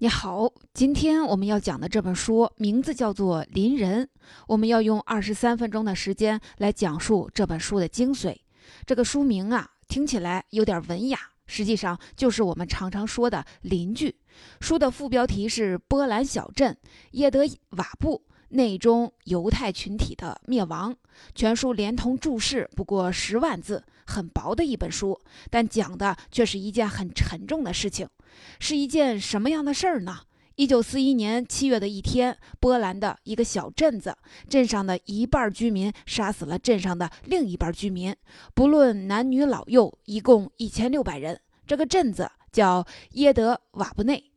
你好，今天我们要讲的这本书名字叫做《邻人》，我们要用二十三分钟的时间来讲述这本书的精髓。这个书名啊，听起来有点文雅，实际上就是我们常常说的邻居。书的副标题是《波兰小镇耶德瓦布内中犹太群体的灭亡》，全书连同注释不过十万字，很薄的一本书，但讲的却是一件很沉重的事情。是一件什么样的事儿呢？一九四一年七月的一天，波兰的一个小镇子，镇上的一半居民杀死了镇上的另一半居民，不论男女老幼，一共一千六百人。这个镇子叫耶德瓦布内，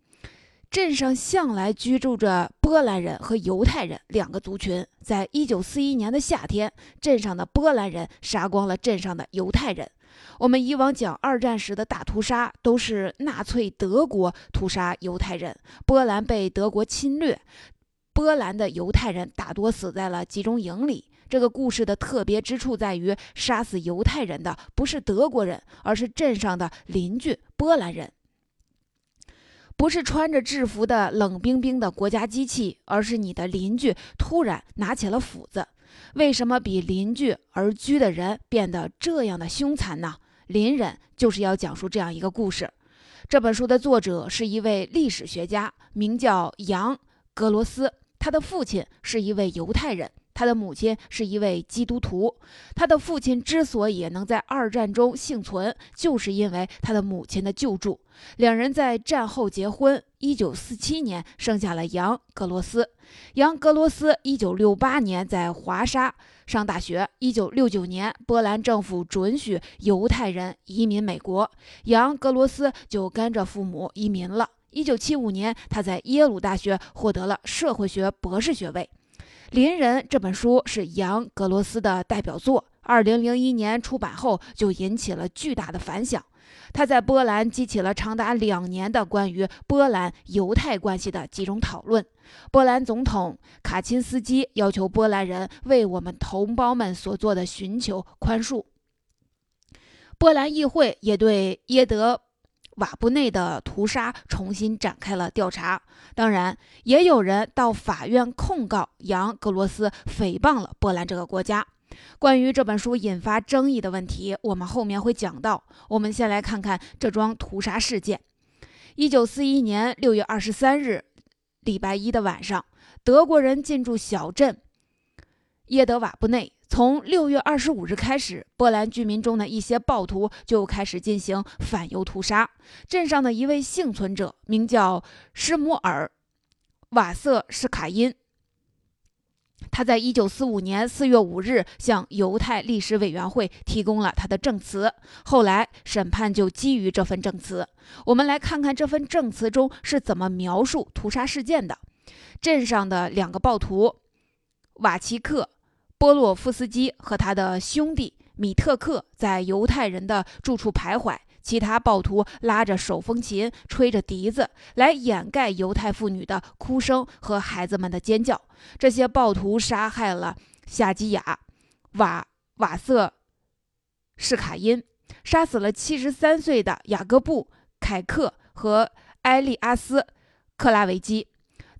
镇上向来居住着波兰人和犹太人两个族群。在一九四一年的夏天，镇上的波兰人杀光了镇上的犹太人。我们以往讲二战时的大屠杀，都是纳粹德国屠杀犹太人，波兰被德国侵略，波兰的犹太人大多死在了集中营里。这个故事的特别之处在于，杀死犹太人的不是德国人，而是镇上的邻居波兰人，不是穿着制服的冷冰冰的国家机器，而是你的邻居突然拿起了斧子。为什么比邻居而居的人变得这样的凶残呢？邻人就是要讲述这样一个故事。这本书的作者是一位历史学家，名叫杨格罗斯，他的父亲是一位犹太人。他的母亲是一位基督徒。他的父亲之所以能在二战中幸存，就是因为他的母亲的救助。两人在战后结婚，一九四七年生下了杨格罗斯。杨格罗斯一九六八年在华沙上大学。一九六九年，波兰政府准许犹太人移民美国，杨格罗斯就跟着父母移民了。一九七五年，他在耶鲁大学获得了社会学博士学位。《邻人》这本书是杨格罗斯的代表作，二零零一年出版后就引起了巨大的反响。他在波兰激起了长达两年的关于波兰犹太关系的集中讨论。波兰总统卡钦斯基要求波兰人为我们同胞们所做的寻求宽恕。波兰议会也对耶德。瓦布内的屠杀重新展开了调查，当然也有人到法院控告杨格罗斯诽谤了波兰这个国家。关于这本书引发争议的问题，我们后面会讲到。我们先来看看这桩屠杀事件。一九四一年六月二十三日，礼拜一的晚上，德国人进驻小镇耶德瓦布内。从六月二十五日开始，波兰居民中的一些暴徒就开始进行反犹屠杀。镇上的一位幸存者名叫施姆尔·瓦瑟施卡因，他在一九四五年四月五日向犹太历史委员会提供了他的证词。后来审判就基于这份证词。我们来看看这份证词中是怎么描述屠杀事件的。镇上的两个暴徒瓦奇克。波洛夫斯基和他的兄弟米特克在犹太人的住处徘徊，其他暴徒拉着手风琴，吹着笛子来掩盖犹太妇女的哭声和孩子们的尖叫。这些暴徒杀害了夏基亚、瓦瓦瑟施卡因，杀死了七十三岁的雅各布凯克和埃利阿斯克拉维基。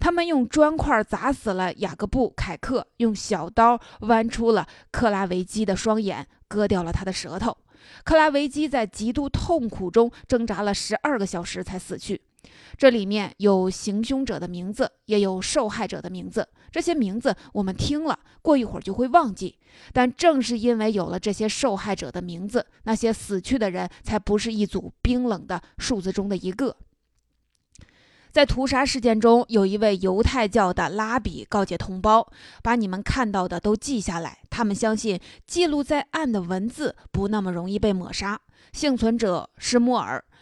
他们用砖块砸死了雅各布·凯克，用小刀剜出了克拉维基的双眼，割掉了他的舌头。克拉维基在极度痛苦中挣扎了十二个小时才死去。这里面有行凶者的名字，也有受害者的名字。这些名字我们听了，过一会儿就会忘记。但正是因为有了这些受害者的名字，那些死去的人才不是一组冰冷的数字中的一个。在屠杀事件中，有一位犹太教的拉比告诫同胞：“把你们看到的都记下来。”他们相信记录在案的文字不那么容易被抹杀。幸存者施莫尔·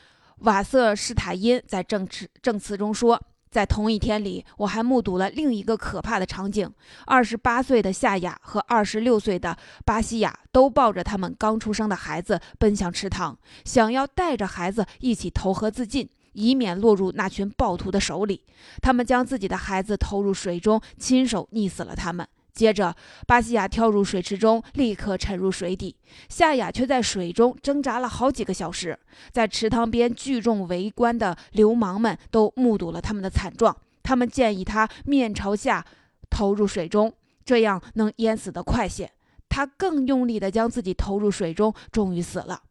瓦瑟施塔因在证词证词中说：“在同一天里，我还目睹了另一个可怕的场景：二十八岁的夏雅和二十六岁的巴西亚都抱着他们刚出生的孩子奔向池塘，想要带着孩子一起投河自尽。”以免落入那群暴徒的手里，他们将自己的孩子投入水中，亲手溺死了他们。接着，巴西亚跳入水池中，立刻沉入水底。夏亚却在水中挣扎了好几个小时。在池塘边聚众围观的流氓们都目睹了他们的惨状。他们建议他面朝下投入水中，这样能淹死得快些。他更用力地将自己投入水中，终于死了。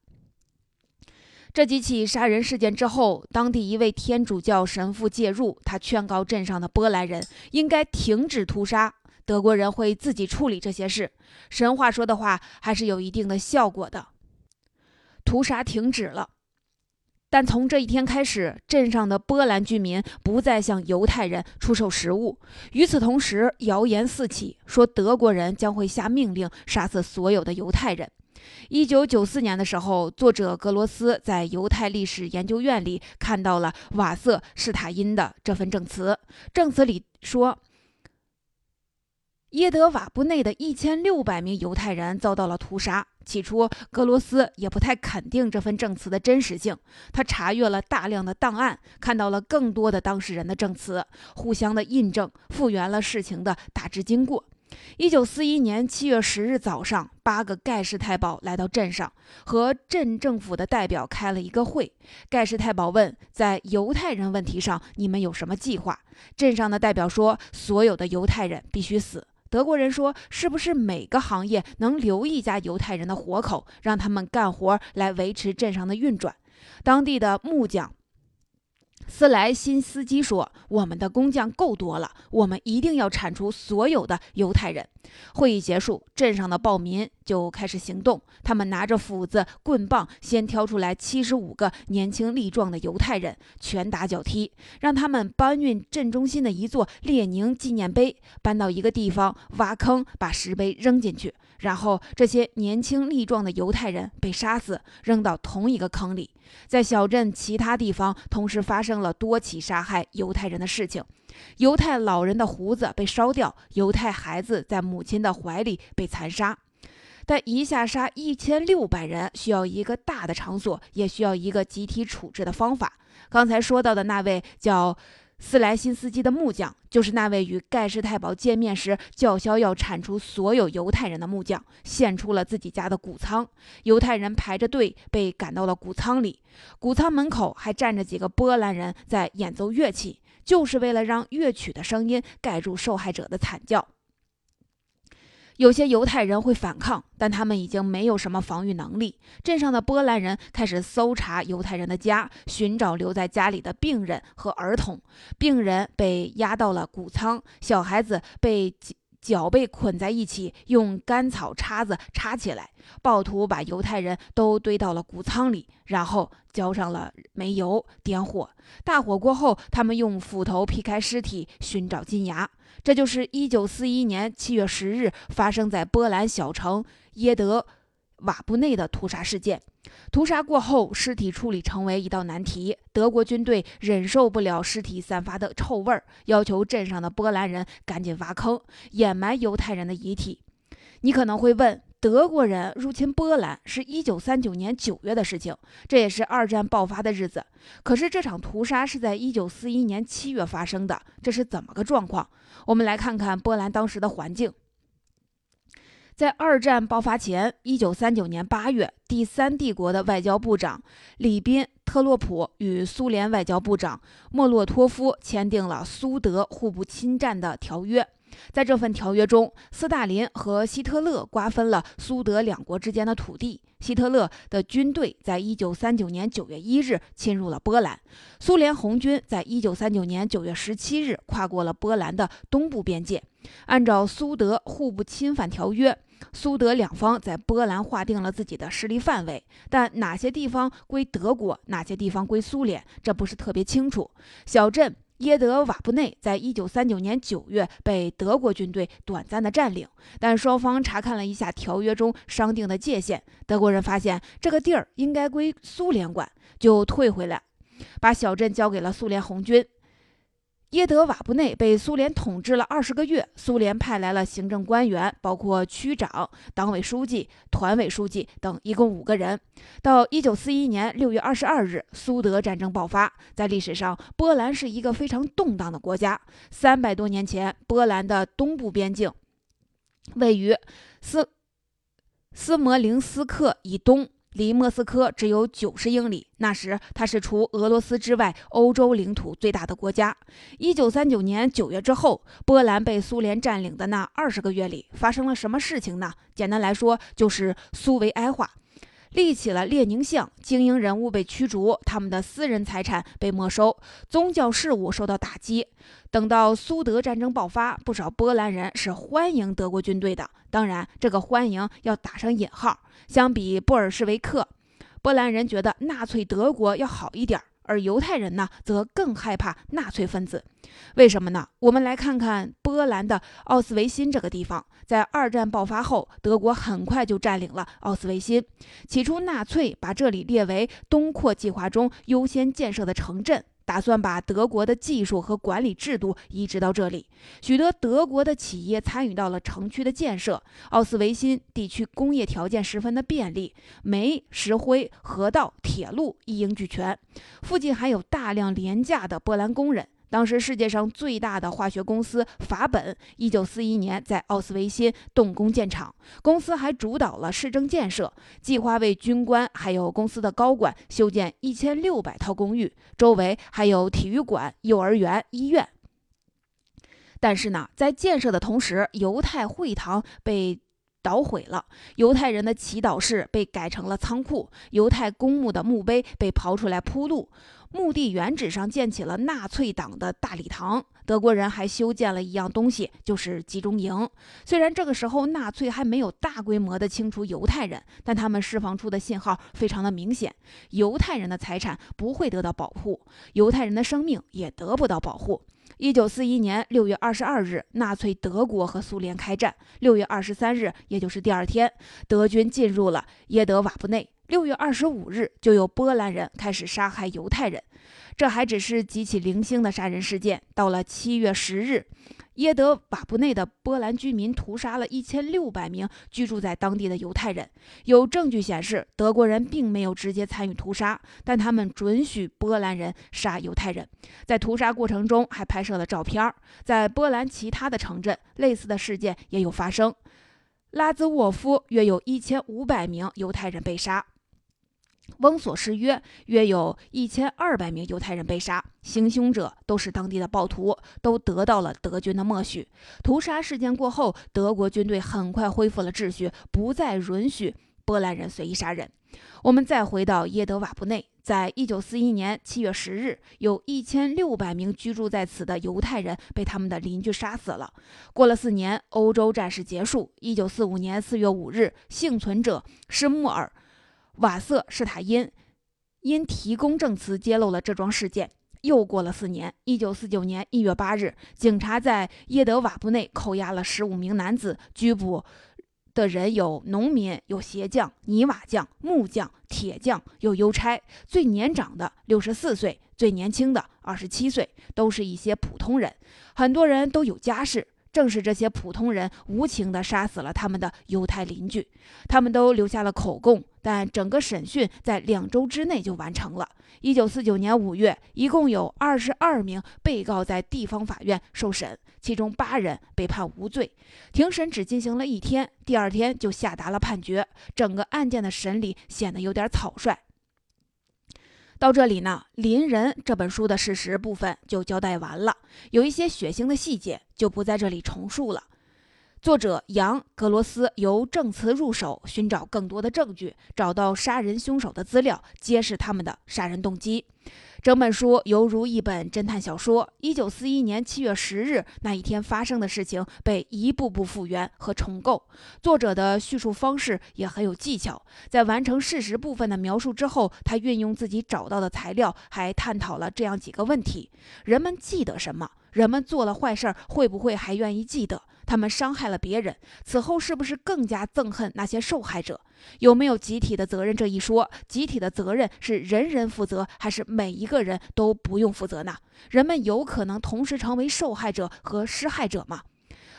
这几起杀人事件之后，当地一位天主教神父介入，他劝告镇上的波兰人应该停止屠杀，德国人会自己处理这些事。神话说的话还是有一定的效果的，屠杀停止了。但从这一天开始，镇上的波兰居民不再向犹太人出售食物。与此同时，谣言四起，说德国人将会下命令杀死所有的犹太人。一九九四年的时候，作者格罗斯在犹太历史研究院里看到了瓦瑟施塔因的这份证词。证词里说，耶德瓦布内的一千六百名犹太人遭到了屠杀。起初，格罗斯也不太肯定这份证词的真实性。他查阅了大量的档案，看到了更多的当事人的证词，互相的印证，复原了事情的大致经过。一九四一年七月十日早上，八个盖世太保来到镇上，和镇政府的代表开了一个会。盖世太保问：“在犹太人问题上，你们有什么计划？”镇上的代表说：“所有的犹太人必须死。”德国人说：“是不是每个行业能留一家犹太人的活口，让他们干活来维持镇上的运转？”当地的木匠。斯莱辛斯基说：“我们的工匠够多了，我们一定要铲除所有的犹太人。”会议结束，镇上的暴民就开始行动。他们拿着斧子、棍棒，先挑出来七十五个年轻力壮的犹太人，拳打脚踢，让他们搬运镇中心的一座列宁纪念碑，搬到一个地方，挖坑，把石碑扔进去。然后，这些年轻力壮的犹太人被杀死，扔到同一个坑里。在小镇其他地方，同时发生了多起杀害犹太人的事情：犹太老人的胡子被烧掉，犹太孩子在母亲的怀里被残杀。但一下杀一千六百人，需要一个大的场所，也需要一个集体处置的方法。刚才说到的那位叫……斯莱辛斯基的木匠就是那位与盖世太保见面时叫嚣要铲除所有犹太人的木匠，献出了自己家的谷仓。犹太人排着队被赶到了谷仓里，谷仓门口还站着几个波兰人在演奏乐器，就是为了让乐曲的声音盖住受害者的惨叫。有些犹太人会反抗，但他们已经没有什么防御能力。镇上的波兰人开始搜查犹太人的家，寻找留在家里的病人和儿童。病人被押到了谷仓，小孩子被脚被捆在一起，用干草叉子插起来。暴徒把犹太人都堆到了谷仓里，然后浇上了煤油，点火。大火过后，他们用斧头劈开尸体，寻找金牙。这就是一九四一年七月十日发生在波兰小城耶德瓦布内的屠杀事件。屠杀过后，尸体处理成为一道难题。德国军队忍受不了尸体散发的臭味儿，要求镇上的波兰人赶紧挖坑，掩埋犹太人的遗体。你可能会问。德国人入侵波兰是一九三九年九月的事情，这也是二战爆发的日子。可是这场屠杀是在一九四一年七月发生的，这是怎么个状况？我们来看看波兰当时的环境。在二战爆发前，一九三九年八月，第三帝国的外交部长里宾特洛普与苏联外交部长莫洛托夫签订了苏德互不侵占的条约。在这份条约中，斯大林和希特勒瓜分了苏德两国之间的土地。希特勒的军队在一九三九年九月一日侵入了波兰，苏联红军在一九三九年九月十七日跨过了波兰的东部边界。按照苏德互不侵犯条约，苏德两方在波兰划定了自己的势力范围，但哪些地方归德国，哪些地方归苏联，这不是特别清楚。小镇。耶德瓦布内在一九三九年九月被德国军队短暂的占领，但双方查看了一下条约中商定的界限，德国人发现这个地儿应该归苏联管，就退回来，把小镇交给了苏联红军。耶德瓦布内被苏联统治了二十个月，苏联派来了行政官员，包括区长、党委书记、团委书记等，一共五个人。到一九四一年六月二十二日，苏德战争爆发。在历史上，波兰是一个非常动荡的国家。三百多年前，波兰的东部边境位于斯斯摩棱斯克以东。离莫斯科只有九十英里。那时，它是除俄罗斯之外欧洲领土最大的国家。一九三九年九月之后，波兰被苏联占领的那二十个月里，发生了什么事情呢？简单来说，就是苏维埃化。立起了列宁像，精英人物被驱逐，他们的私人财产被没收，宗教事务受到打击。等到苏德战争爆发，不少波兰人是欢迎德国军队的，当然，这个欢迎要打上引号。相比布尔什维克，波兰人觉得纳粹德国要好一点儿。而犹太人呢，则更害怕纳粹分子，为什么呢？我们来看看波兰的奥斯维辛这个地方。在二战爆发后，德国很快就占领了奥斯维辛。起初，纳粹把这里列为东扩计划中优先建设的城镇。打算把德国的技术和管理制度移植到这里，许多德国的企业参与到了城区的建设。奥斯维辛地区工业条件十分的便利，煤、石灰、河道、铁路一应俱全，附近还有大量廉价的波兰工人。当时世界上最大的化学公司法本，一九四一年在奥斯维辛动工建厂。公司还主导了市政建设，计划为军官还有公司的高管修建一千六百套公寓，周围还有体育馆、幼儿园、医院。但是呢，在建设的同时，犹太会堂被捣毁了，犹太人的祈祷室被改成了仓库，犹太公墓的墓碑被刨出来铺路。墓地原址上建起了纳粹党的大礼堂，德国人还修建了一样东西，就是集中营。虽然这个时候纳粹还没有大规模的清除犹太人，但他们释放出的信号非常的明显：犹太人的财产不会得到保护，犹太人的生命也得不到保护。一九四一年六月二十二日，纳粹德国和苏联开战。六月二十三日，也就是第二天，德军进入了耶德瓦布内。六月二十五日，就有波兰人开始杀害犹太人，这还只是几起零星的杀人事件。到了七月十日，耶德瓦布内的波兰居民屠杀了一千六百名居住在当地的犹太人。有证据显示，德国人并没有直接参与屠杀，但他们准许波兰人杀犹太人。在屠杀过程中，还拍摄了照片。在波兰其他的城镇，类似的事件也有发生。拉兹沃夫约有一千五百名犹太人被杀。翁索什约约有一千二百名犹太人被杀，行凶者都是当地的暴徒，都得到了德军的默许。屠杀事件过后，德国军队很快恢复了秩序，不再允许波兰人随意杀人。我们再回到耶德瓦布内，在一九四一年七月十日，有一千六百名居住在此的犹太人被他们的邻居杀死了。过了四年，欧洲战事结束。一九四五年四月五日，幸存者施穆尔。瓦瑟施塔因因提供证词揭露了这桩事件。又过了四年，一九四九年一月八日，警察在耶德瓦布内扣押了十五名男子，拘捕的人有农民、有鞋匠、泥瓦匠、木匠、铁匠，有邮差。最年长的六十四岁，最年轻的二十七岁，都是一些普通人。很多人都有家室。正是这些普通人无情地杀死了他们的犹太邻居，他们都留下了口供，但整个审讯在两周之内就完成了。一九四九年五月，一共有二十二名被告在地方法院受审，其中八人被判无罪。庭审只进行了一天，第二天就下达了判决，整个案件的审理显得有点草率。到这里呢，《邻人》这本书的事实部分就交代完了，有一些血腥的细节就不在这里重述了。作者杨格罗斯由证词入手，寻找更多的证据，找到杀人凶手的资料，揭示他们的杀人动机。整本书犹如一本侦探小说。一九四一年七月十日那一天发生的事情被一步步复原和重构。作者的叙述方式也很有技巧，在完成事实部分的描述之后，他运用自己找到的材料，还探讨了这样几个问题：人们记得什么？人们做了坏事儿，会不会还愿意记得？他们伤害了别人，此后是不是更加憎恨那些受害者？有没有集体的责任这一说？集体的责任是人人负责，还是每一个人都不用负责呢？人们有可能同时成为受害者和施害者吗？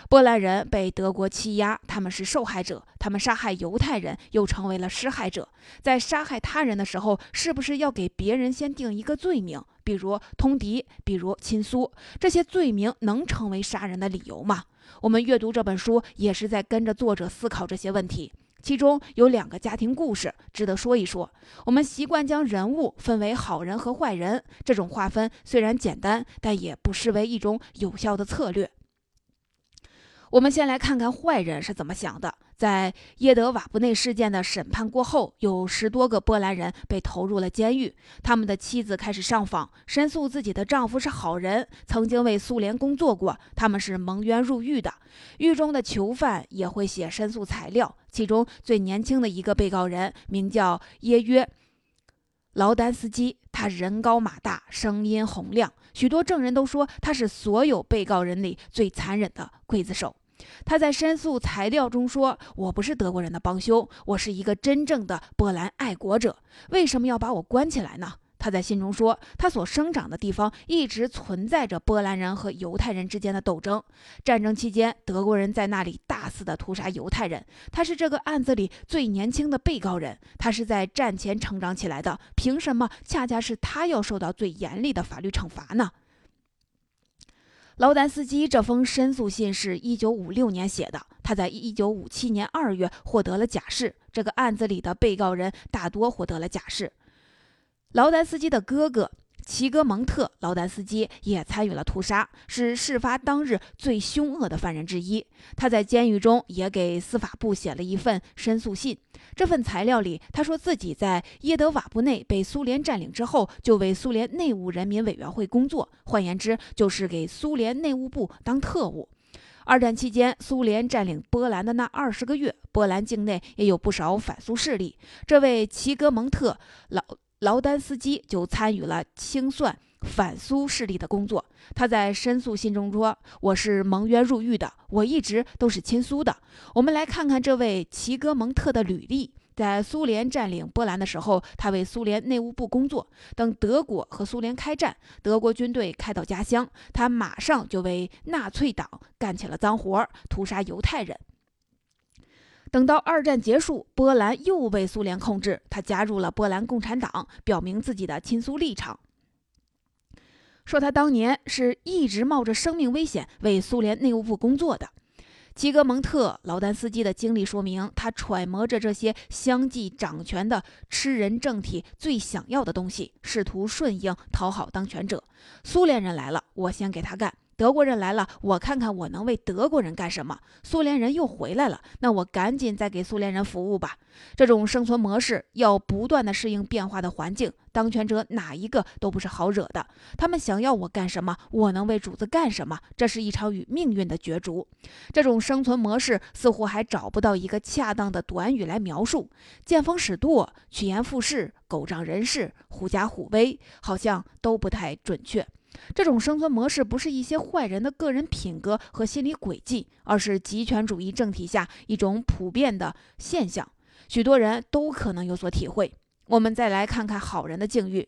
波兰人被德国欺压，他们是受害者；他们杀害犹太人，又成为了施害者。在杀害他人的时候，是不是要给别人先定一个罪名，比如通敌，比如亲苏？这些罪名能成为杀人的理由吗？我们阅读这本书，也是在跟着作者思考这些问题。其中有两个家庭故事值得说一说。我们习惯将人物分为好人和坏人，这种划分虽然简单，但也不失为一种有效的策略。我们先来看看坏人是怎么想的。在耶德瓦布内事件的审判过后，有十多个波兰人被投入了监狱。他们的妻子开始上访，申诉自己的丈夫是好人，曾经为苏联工作过，他们是蒙冤入狱的。狱中的囚犯也会写申诉材料。其中最年轻的一个被告人名叫耶约劳丹斯基，他人高马大，声音洪亮，许多证人都说他是所有被告人里最残忍的刽子手。他在申诉材料中说：“我不是德国人的帮凶，我是一个真正的波兰爱国者。为什么要把我关起来呢？”他在信中说：“他所生长的地方一直存在着波兰人和犹太人之间的斗争。战争期间，德国人在那里大肆的屠杀犹太人。他是这个案子里最年轻的被告人，他是在战前成长起来的。凭什么恰恰是他要受到最严厉的法律惩罚呢？”劳丹斯基这封申诉信是一九五六年写的，他在一九五七年二月获得了假释。这个案子里的被告人大多获得了假释。劳丹斯基的哥哥。齐格蒙特·劳丹斯基也参与了屠杀，是事发当日最凶恶的犯人之一。他在监狱中也给司法部写了一份申诉信。这份材料里，他说自己在耶德瓦布内被苏联占领之后，就为苏联内务人民委员会工作，换言之，就是给苏联内务部当特务。二战期间，苏联占领波兰的那二十个月，波兰境内也有不少反苏势力。这位齐格蒙特·劳。劳丹斯基就参与了清算反苏势力的工作。他在申诉信中说：“我是蒙冤入狱的，我一直都是亲苏的。”我们来看看这位齐格蒙特的履历。在苏联占领波兰的时候，他为苏联内务部工作。等德国和苏联开战，德国军队开到家乡，他马上就为纳粹党干起了脏活，屠杀犹太人。等到二战结束，波兰又被苏联控制，他加入了波兰共产党，表明自己的亲苏立场，说他当年是一直冒着生命危险为苏联内务部工作的。齐格蒙特·劳丹斯基的经历说明，他揣摩着这些相继掌权的吃人政体最想要的东西，试图顺应讨好当权者。苏联人来了，我先给他干。德国人来了，我看看我能为德国人干什么。苏联人又回来了，那我赶紧再给苏联人服务吧。这种生存模式要不断的适应变化的环境，当权者哪一个都不是好惹的。他们想要我干什么，我能为主子干什么，这是一场与命运的角逐。这种生存模式似乎还找不到一个恰当的短语来描述。见风使舵、趋炎附势、狗仗人势、狐假虎威，好像都不太准确。这种生存模式不是一些坏人的个人品格和心理轨迹，而是极权主义政体下一种普遍的现象，许多人都可能有所体会。我们再来看看好人的境遇。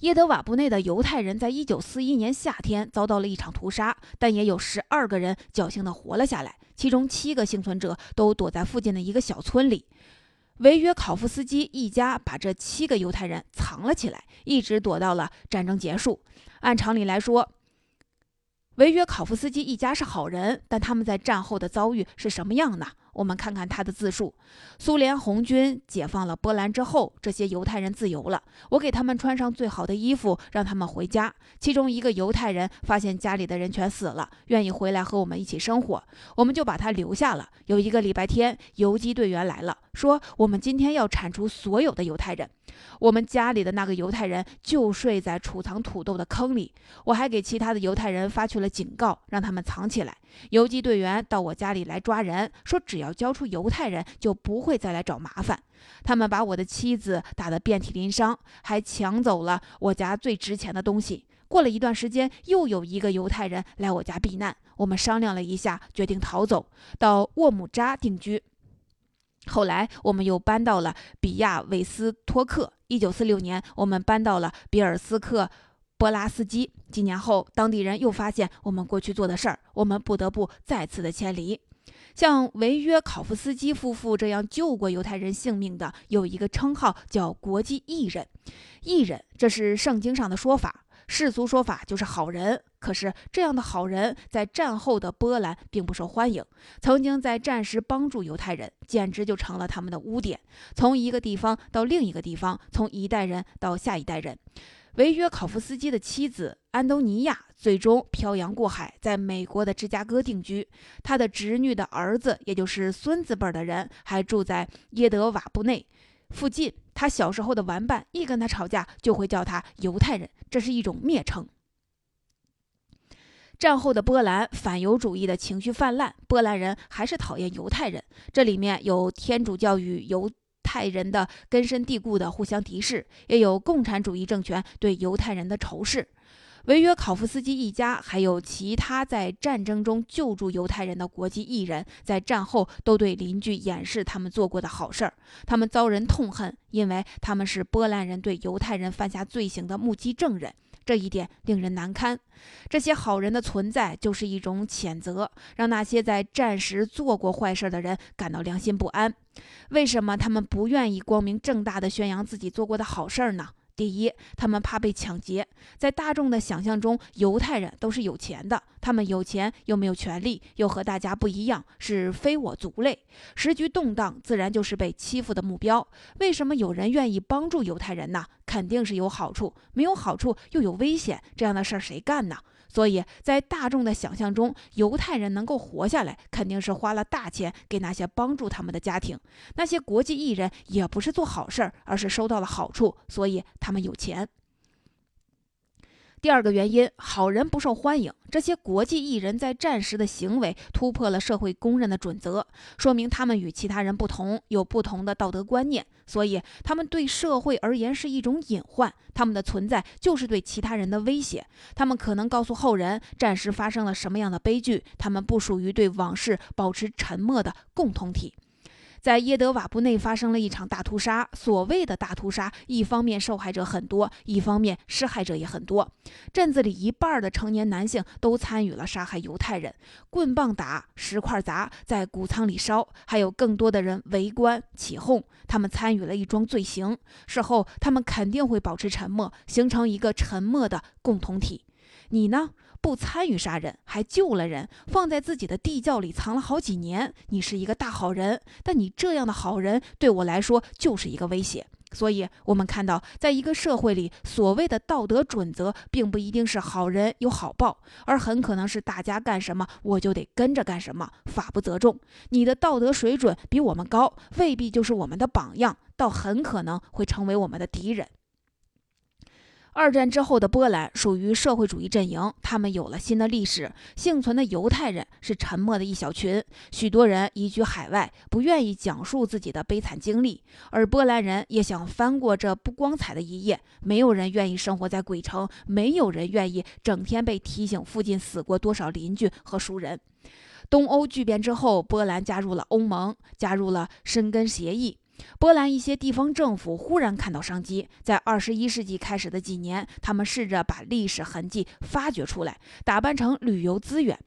耶德瓦布内的犹太人在一九四一年夏天遭到了一场屠杀，但也有十二个人侥幸地活了下来，其中七个幸存者都躲在附近的一个小村里。维约考夫斯基一家把这七个犹太人藏了起来，一直躲到了战争结束。按常理来说，维约考夫斯基一家是好人，但他们在战后的遭遇是什么样呢？我们看看他的自述：苏联红军解放了波兰之后，这些犹太人自由了。我给他们穿上最好的衣服，让他们回家。其中一个犹太人发现家里的人全死了，愿意回来和我们一起生活，我们就把他留下了。有一个礼拜天，游击队员来了，说我们今天要铲除所有的犹太人。我们家里的那个犹太人就睡在储藏土豆的坑里。我还给其他的犹太人发去了警告，让他们藏起来。游击队员到我家里来抓人，说只要交出犹太人，就不会再来找麻烦。他们把我的妻子打得遍体鳞伤，还抢走了我家最值钱的东西。过了一段时间，又有一个犹太人来我家避难。我们商量了一下，决定逃走，到沃姆扎定居。后来，我们又搬到了比亚韦斯托克。一九四六年，我们搬到了比尔斯克波拉斯基。几年后，当地人又发现我们过去做的事儿，我们不得不再次的迁离。像维约考夫斯基夫妇这样救过犹太人性命的，有一个称号叫国际义人。义人，这是圣经上的说法。世俗说法就是好人，可是这样的好人在战后的波兰并不受欢迎。曾经在战时帮助犹太人，简直就成了他们的污点。从一个地方到另一个地方，从一代人到下一代人。维约考夫斯基的妻子安东尼亚最终漂洋过海，在美国的芝加哥定居。他的侄女的儿子，也就是孙子辈的人，还住在耶德瓦布内附近。他小时候的玩伴一跟他吵架，就会叫他犹太人，这是一种蔑称。战后的波兰反犹主义的情绪泛滥，波兰人还是讨厌犹太人，这里面有天主教与犹太人的根深蒂固的互相敌视，也有共产主义政权对犹太人的仇视。维约考夫斯基一家，还有其他在战争中救助犹太人的国际艺人，在战后都对邻居掩饰他们做过的好事儿。他们遭人痛恨，因为他们是波兰人对犹太人犯下罪行的目击证人。这一点令人难堪。这些好人的存在就是一种谴责，让那些在战时做过坏事的人感到良心不安。为什么他们不愿意光明正大的宣扬自己做过的好事呢？第一，他们怕被抢劫。在大众的想象中，犹太人都是有钱的，他们有钱又没有权利，又和大家不一样，是非我族类。时局动荡，自然就是被欺负的目标。为什么有人愿意帮助犹太人呢？肯定是有好处，没有好处又有危险，这样的事儿谁干呢？所以在大众的想象中，犹太人能够活下来，肯定是花了大钱给那些帮助他们的家庭。那些国际艺人也不是做好事儿，而是收到了好处，所以他们有钱。第二个原因，好人不受欢迎。这些国际艺人在战时的行为突破了社会公认的准则，说明他们与其他人不同，有不同的道德观念，所以他们对社会而言是一种隐患。他们的存在就是对其他人的威胁。他们可能告诉后人战时发生了什么样的悲剧，他们不属于对往事保持沉默的共同体。在耶德瓦布内发生了一场大屠杀。所谓的大屠杀，一方面受害者很多，一方面施害者也很多。镇子里一半的成年男性都参与了杀害犹太人，棍棒打，石块砸，在谷仓里烧，还有更多的人围观起哄。他们参与了一桩罪行。事后，他们肯定会保持沉默，形成一个沉默的共同体。你呢？不参与杀人，还救了人，放在自己的地窖里藏了好几年。你是一个大好人，但你这样的好人对我来说就是一个威胁。所以，我们看到，在一个社会里，所谓的道德准则，并不一定是好人有好报，而很可能是大家干什么我就得跟着干什么，法不责众。你的道德水准比我们高，未必就是我们的榜样，倒很可能会成为我们的敌人。二战之后的波兰属于社会主义阵营，他们有了新的历史。幸存的犹太人是沉默的一小群，许多人移居海外，不愿意讲述自己的悲惨经历，而波兰人也想翻过这不光彩的一页。没有人愿意生活在鬼城，没有人愿意整天被提醒附近死过多少邻居和熟人。东欧剧变之后，波兰加入了欧盟，加入了申根协议。波兰一些地方政府忽然看到商机，在二十一世纪开始的几年，他们试着把历史痕迹发掘出来，打扮成旅游资源。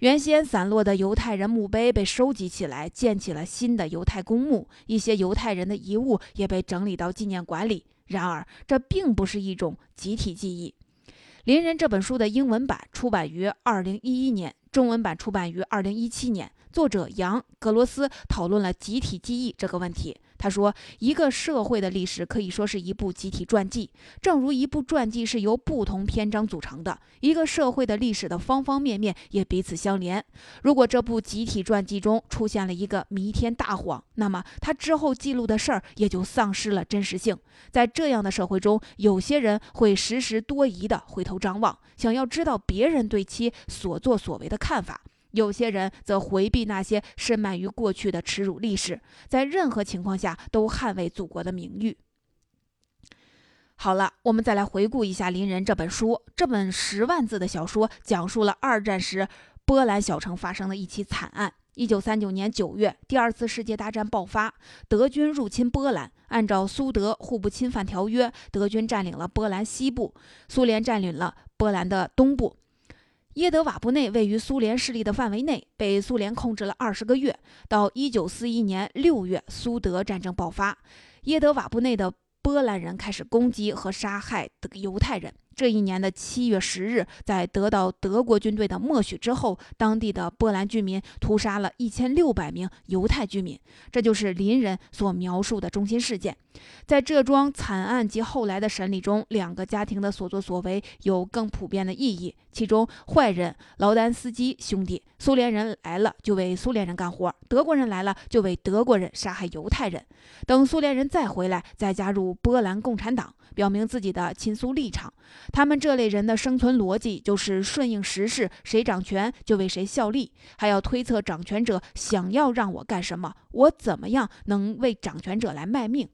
原先散落的犹太人墓碑被收集起来，建起了新的犹太公墓。一些犹太人的遗物也被整理到纪念馆里。然而，这并不是一种集体记忆。《邻人》这本书的英文版出版于二零一一年，中文版出版于二零一七年。作者杨·格罗斯讨论了集体记忆这个问题。他说：“一个社会的历史可以说是一部集体传记，正如一部传记是由不同篇章组成的。一个社会的历史的方方面面也彼此相连。如果这部集体传记中出现了一个弥天大谎，那么他之后记录的事儿也就丧失了真实性。在这样的社会中，有些人会时时多疑地回头张望，想要知道别人对其所作所为的看法。”有些人则回避那些深埋于过去的耻辱历史，在任何情况下都捍卫祖国的名誉。好了，我们再来回顾一下《邻人》这本书。这本十万字的小说讲述了二战时波兰小城发生的一起惨案。一九三九年九月，第二次世界大战爆发，德军入侵波兰。按照苏德互不侵犯条约，德军占领了波兰西部，苏联占领了波兰的东部。耶德瓦布内位于苏联势力的范围内，被苏联控制了二十个月。到一九四一年六月，苏德战争爆发，耶德瓦布内的波兰人开始攻击和杀害犹太人。这一年的七月十日，在得到德国军队的默许之后，当地的波兰居民屠杀了一千六百名犹太居民。这就是邻人所描述的中心事件。在这桩惨案及后来的审理中，两个家庭的所作所为有更普遍的意义。其中，坏人劳丹斯基兄弟，苏联人来了就为苏联人干活，德国人来了就为德国人杀害犹太人。等苏联人再回来，再加入波兰共产党，表明自己的亲苏立场。他们这类人的生存逻辑就是顺应时势，谁掌权就为谁效力，还要推测掌权者想要让我干什么，我怎么样能为掌权者来卖命。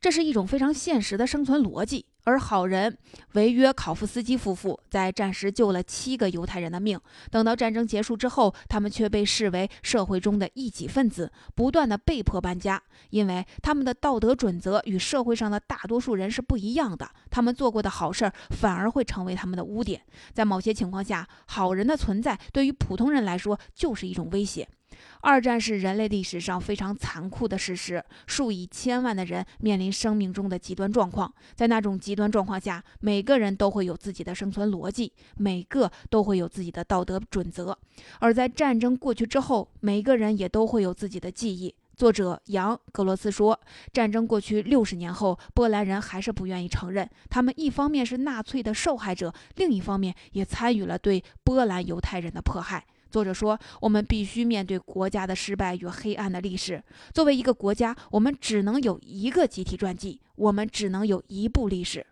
这是一种非常现实的生存逻辑。而好人维约考夫斯基夫妇在战时救了七个犹太人的命，等到战争结束之后，他们却被视为社会中的异己分子，不断的被迫搬家，因为他们的道德准则与社会上的大多数人是不一样的。他们做过的好事儿反而会成为他们的污点。在某些情况下，好人的存在对于普通人来说就是一种威胁。二战是人类历史上非常残酷的事实，数以千万的人面临生命中的极端状况。在那种极端状况下，每个人都会有自己的生存逻辑，每个都会有自己的道德准则。而在战争过去之后，每个人也都会有自己的记忆。作者杨格罗斯说，战争过去六十年后，波兰人还是不愿意承认，他们一方面是纳粹的受害者，另一方面也参与了对波兰犹太人的迫害。作者说：“我们必须面对国家的失败与黑暗的历史。作为一个国家，我们只能有一个集体传记，我们只能有一部历史。”